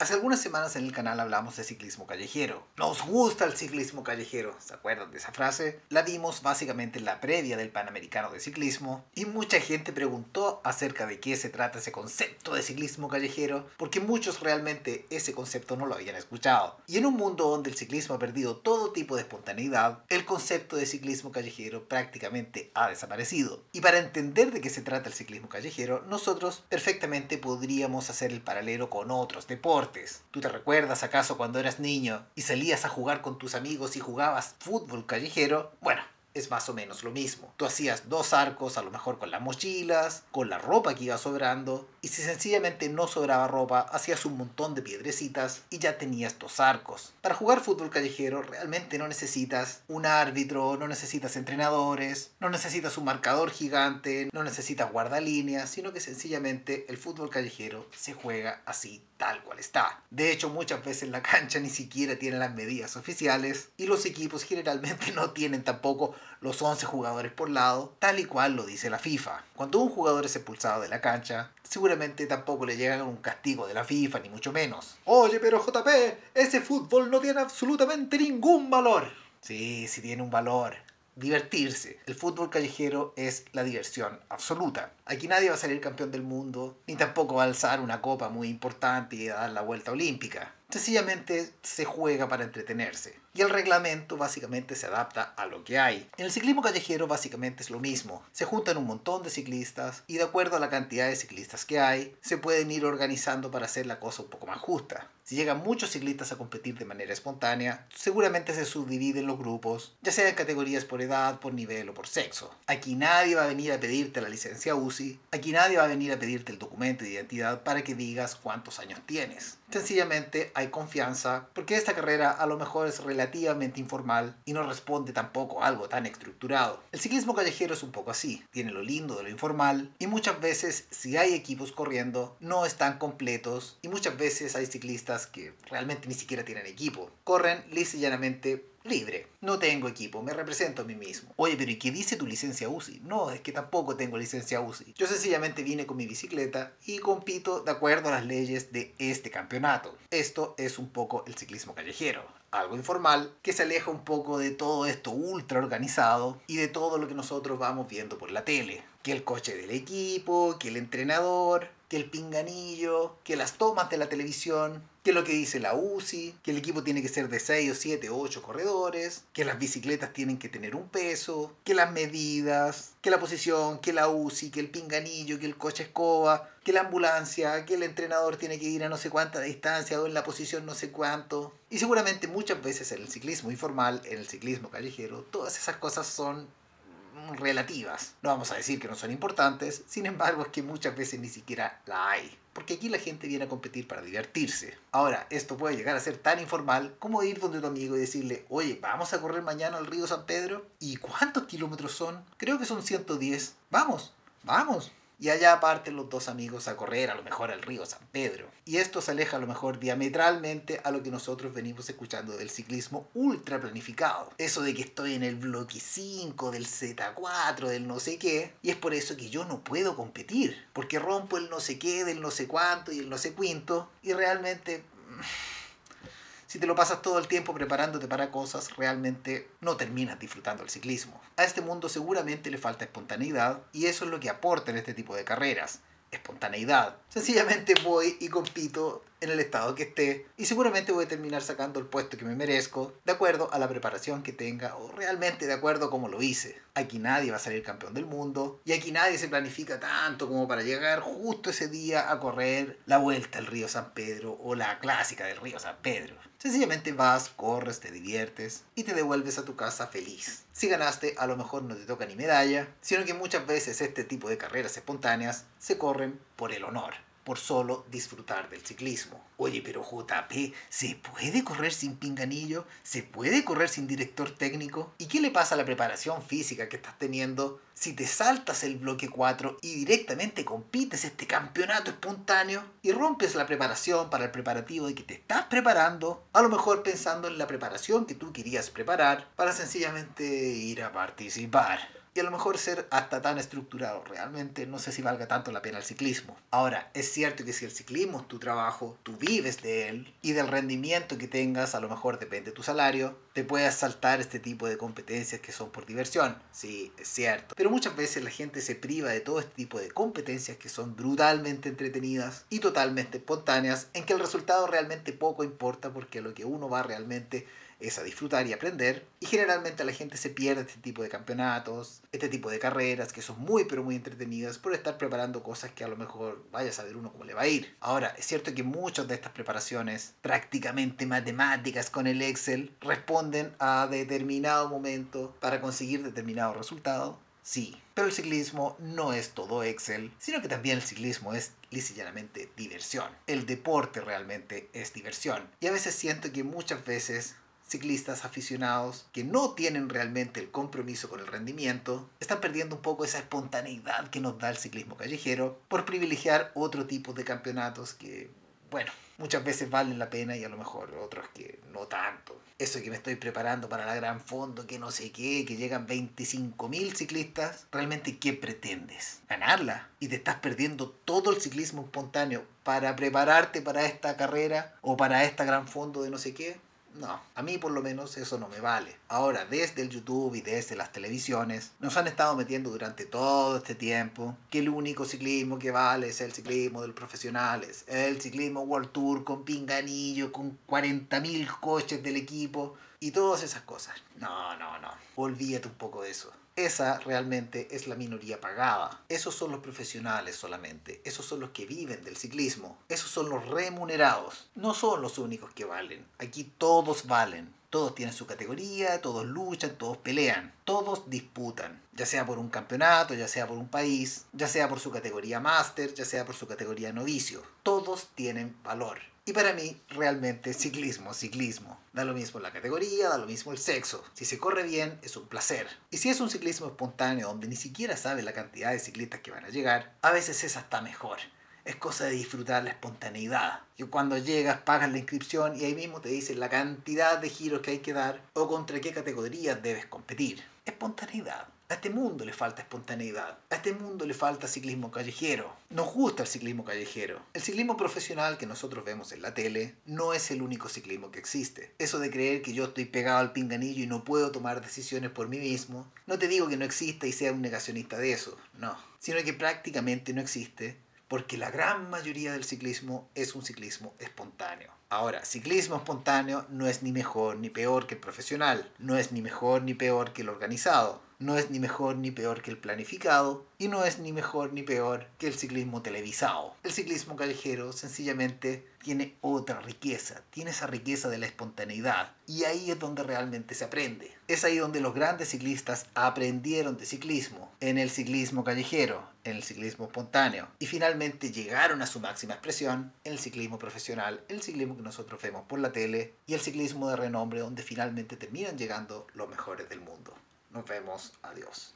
Hace algunas semanas en el canal hablamos de ciclismo callejero. Nos gusta el ciclismo callejero, ¿se acuerdan de esa frase? La vimos básicamente en la previa del Panamericano de Ciclismo y mucha gente preguntó acerca de qué se trata ese concepto de ciclismo callejero porque muchos realmente ese concepto no lo habían escuchado. Y en un mundo donde el ciclismo ha perdido todo tipo de espontaneidad, el concepto de ciclismo callejero prácticamente ha desaparecido. Y para entender de qué se trata el ciclismo callejero, nosotros perfectamente podríamos hacer el paralelo con otros deportes ¿Tú te recuerdas acaso cuando eras niño y salías a jugar con tus amigos y jugabas fútbol callejero? Bueno, es más o menos lo mismo. Tú hacías dos arcos, a lo mejor con las mochilas, con la ropa que iba sobrando, y si sencillamente no sobraba ropa, hacías un montón de piedrecitas y ya tenías dos arcos. Para jugar fútbol callejero realmente no necesitas un árbitro, no necesitas entrenadores, no necesitas un marcador gigante, no necesitas guardalíneas, sino que sencillamente el fútbol callejero se juega así tal cual está. De hecho, muchas veces la cancha ni siquiera tiene las medidas oficiales y los equipos generalmente no tienen tampoco los 11 jugadores por lado, tal y cual lo dice la FIFA. Cuando un jugador es expulsado de la cancha, seguramente tampoco le llega un castigo de la FIFA, ni mucho menos. Oye, pero JP, ese fútbol no tiene absolutamente ningún valor. Sí, sí tiene un valor divertirse. El fútbol callejero es la diversión absoluta. Aquí nadie va a salir campeón del mundo, ni tampoco va a alzar una copa muy importante y a dar la vuelta olímpica. Sencillamente se juega para entretenerse. Y el reglamento básicamente se adapta a lo que hay. En el ciclismo callejero básicamente es lo mismo. Se juntan un montón de ciclistas y de acuerdo a la cantidad de ciclistas que hay, se pueden ir organizando para hacer la cosa un poco más justa. Si llegan muchos ciclistas a competir de manera espontánea, seguramente se subdividen los grupos, ya sea en categorías por edad, por nivel o por sexo. Aquí nadie va a venir a pedirte la licencia UCI, aquí nadie va a venir a pedirte el documento de identidad para que digas cuántos años tienes. Sencillamente hay confianza porque esta carrera a lo mejor es relativamente informal y no responde tampoco a algo tan estructurado. El ciclismo callejero es un poco así, tiene lo lindo de lo informal y muchas veces si hay equipos corriendo no están completos y muchas veces hay ciclistas que realmente ni siquiera tienen equipo. Corren lisa llanamente libre. No tengo equipo, me represento a mí mismo. Oye, pero ¿y qué dice tu licencia UCI? No, es que tampoco tengo licencia UCI. Yo sencillamente vine con mi bicicleta y compito de acuerdo a las leyes de este campeonato. Esto es un poco el ciclismo callejero. Algo informal que se aleja un poco de todo esto ultra organizado y de todo lo que nosotros vamos viendo por la tele. Que el coche del equipo, que el entrenador, que el pinganillo, que las tomas de la televisión, que lo que dice la UCI, que el equipo tiene que ser de 6 o 7 o 8 corredores, que las bicicletas tienen que tener un peso, que las medidas, que la posición, que la UCI, que el pinganillo, que el coche escoba, que la ambulancia, que el entrenador tiene que ir a no sé cuánta distancia o en la posición no sé cuánto. Y seguramente muchas veces en el ciclismo informal, en el ciclismo callejero, todas esas cosas son relativas. No vamos a decir que no son importantes, sin embargo es que muchas veces ni siquiera la hay. Porque aquí la gente viene a competir para divertirse. Ahora, esto puede llegar a ser tan informal como ir donde tu amigo y decirle, oye, vamos a correr mañana al río San Pedro. ¿Y cuántos kilómetros son? Creo que son 110. Vamos, vamos y allá parten los dos amigos a correr a lo mejor al río San Pedro. Y esto se aleja a lo mejor diametralmente a lo que nosotros venimos escuchando del ciclismo ultra planificado. Eso de que estoy en el bloque 5, del Z4, del no sé qué, y es por eso que yo no puedo competir, porque rompo el no sé qué, del no sé cuánto y el no sé cuánto, y realmente si te lo pasas todo el tiempo preparándote para cosas, realmente no terminas disfrutando el ciclismo. A este mundo seguramente le falta espontaneidad y eso es lo que aporta en este tipo de carreras. Espontaneidad. Sencillamente voy y compito en el estado que esté y seguramente voy a terminar sacando el puesto que me merezco de acuerdo a la preparación que tenga o realmente de acuerdo a cómo lo hice. Aquí nadie va a salir campeón del mundo y aquí nadie se planifica tanto como para llegar justo ese día a correr la vuelta al río San Pedro o la clásica del río San Pedro. Sencillamente vas, corres, te diviertes y te devuelves a tu casa feliz. Si ganaste, a lo mejor no te toca ni medalla, sino que muchas veces este tipo de carreras espontáneas se corren por el honor por solo disfrutar del ciclismo. Oye, pero JP, ¿se puede correr sin pinganillo? ¿Se puede correr sin director técnico? ¿Y qué le pasa a la preparación física que estás teniendo si te saltas el bloque 4 y directamente compites este campeonato espontáneo y rompes la preparación para el preparativo de que te estás preparando, a lo mejor pensando en la preparación que tú querías preparar para sencillamente ir a participar? Y a lo mejor ser hasta tan estructurado. Realmente no sé si valga tanto la pena el ciclismo. Ahora, es cierto que si el ciclismo es tu trabajo, tú vives de él y del rendimiento que tengas, a lo mejor depende tu salario, te puedas saltar este tipo de competencias que son por diversión. Sí, es cierto. Pero muchas veces la gente se priva de todo este tipo de competencias que son brutalmente entretenidas y totalmente espontáneas, en que el resultado realmente poco importa porque lo que uno va realmente es a disfrutar y aprender. Y generalmente la gente se pierde este tipo de campeonatos, este tipo de carreras que son muy pero muy entretenidas por estar preparando cosas que a lo mejor vaya a saber uno cómo le va a ir. Ahora, es cierto que muchas de estas preparaciones prácticamente matemáticas con el Excel responden a determinado momento para conseguir determinado resultado. Sí, pero el ciclismo no es todo Excel, sino que también el ciclismo es llanamente diversión. El deporte realmente es diversión. Y a veces siento que muchas veces ciclistas aficionados que no tienen realmente el compromiso con el rendimiento, están perdiendo un poco esa espontaneidad que nos da el ciclismo callejero por privilegiar otro tipo de campeonatos que, bueno, muchas veces valen la pena y a lo mejor otros que no tanto. Eso que me estoy preparando para la gran fondo, que no sé qué, que llegan 25.000 ciclistas, realmente ¿qué pretendes? ¿Ganarla? Y te estás perdiendo todo el ciclismo espontáneo para prepararte para esta carrera o para esta gran fondo de no sé qué. No, a mí por lo menos eso no me vale. Ahora, desde el YouTube y desde las televisiones, nos han estado metiendo durante todo este tiempo que el único ciclismo que vale es el ciclismo de los profesionales, el ciclismo World Tour con pinganillo, con 40.000 coches del equipo y todas esas cosas. No, no, no. Olvídate un poco de eso. Esa realmente es la minoría pagada. Esos son los profesionales solamente. Esos son los que viven del ciclismo. Esos son los remunerados. No son los únicos que valen. Aquí todos valen. Todos tienen su categoría, todos luchan, todos pelean, todos disputan, ya sea por un campeonato, ya sea por un país, ya sea por su categoría máster, ya sea por su categoría novicio. Todos tienen valor. Y para mí, realmente, ciclismo, ciclismo. Da lo mismo la categoría, da lo mismo el sexo. Si se corre bien, es un placer. Y si es un ciclismo espontáneo donde ni siquiera sabe la cantidad de ciclistas que van a llegar, a veces es hasta mejor. Es cosa de disfrutar la espontaneidad. Que cuando llegas, pagas la inscripción y ahí mismo te dicen la cantidad de giros que hay que dar o contra qué categorías debes competir. Espontaneidad. A este mundo le falta espontaneidad. A este mundo le falta ciclismo callejero. Nos gusta el ciclismo callejero. El ciclismo profesional que nosotros vemos en la tele no es el único ciclismo que existe. Eso de creer que yo estoy pegado al pinganillo y no puedo tomar decisiones por mí mismo, no te digo que no exista y sea un negacionista de eso, no. Sino que prácticamente no existe porque la gran mayoría del ciclismo es un ciclismo espontáneo. Ahora, ciclismo espontáneo no es ni mejor ni peor que el profesional, no es ni mejor ni peor que el organizado no es ni mejor ni peor que el planificado y no es ni mejor ni peor que el ciclismo televisado. El ciclismo callejero sencillamente tiene otra riqueza, tiene esa riqueza de la espontaneidad y ahí es donde realmente se aprende. Es ahí donde los grandes ciclistas aprendieron de ciclismo, en el ciclismo callejero, en el ciclismo espontáneo y finalmente llegaron a su máxima expresión en el ciclismo profesional, el ciclismo que nosotros vemos por la tele y el ciclismo de renombre donde finalmente terminan llegando los mejores del mundo. Nos vemos. Adiós.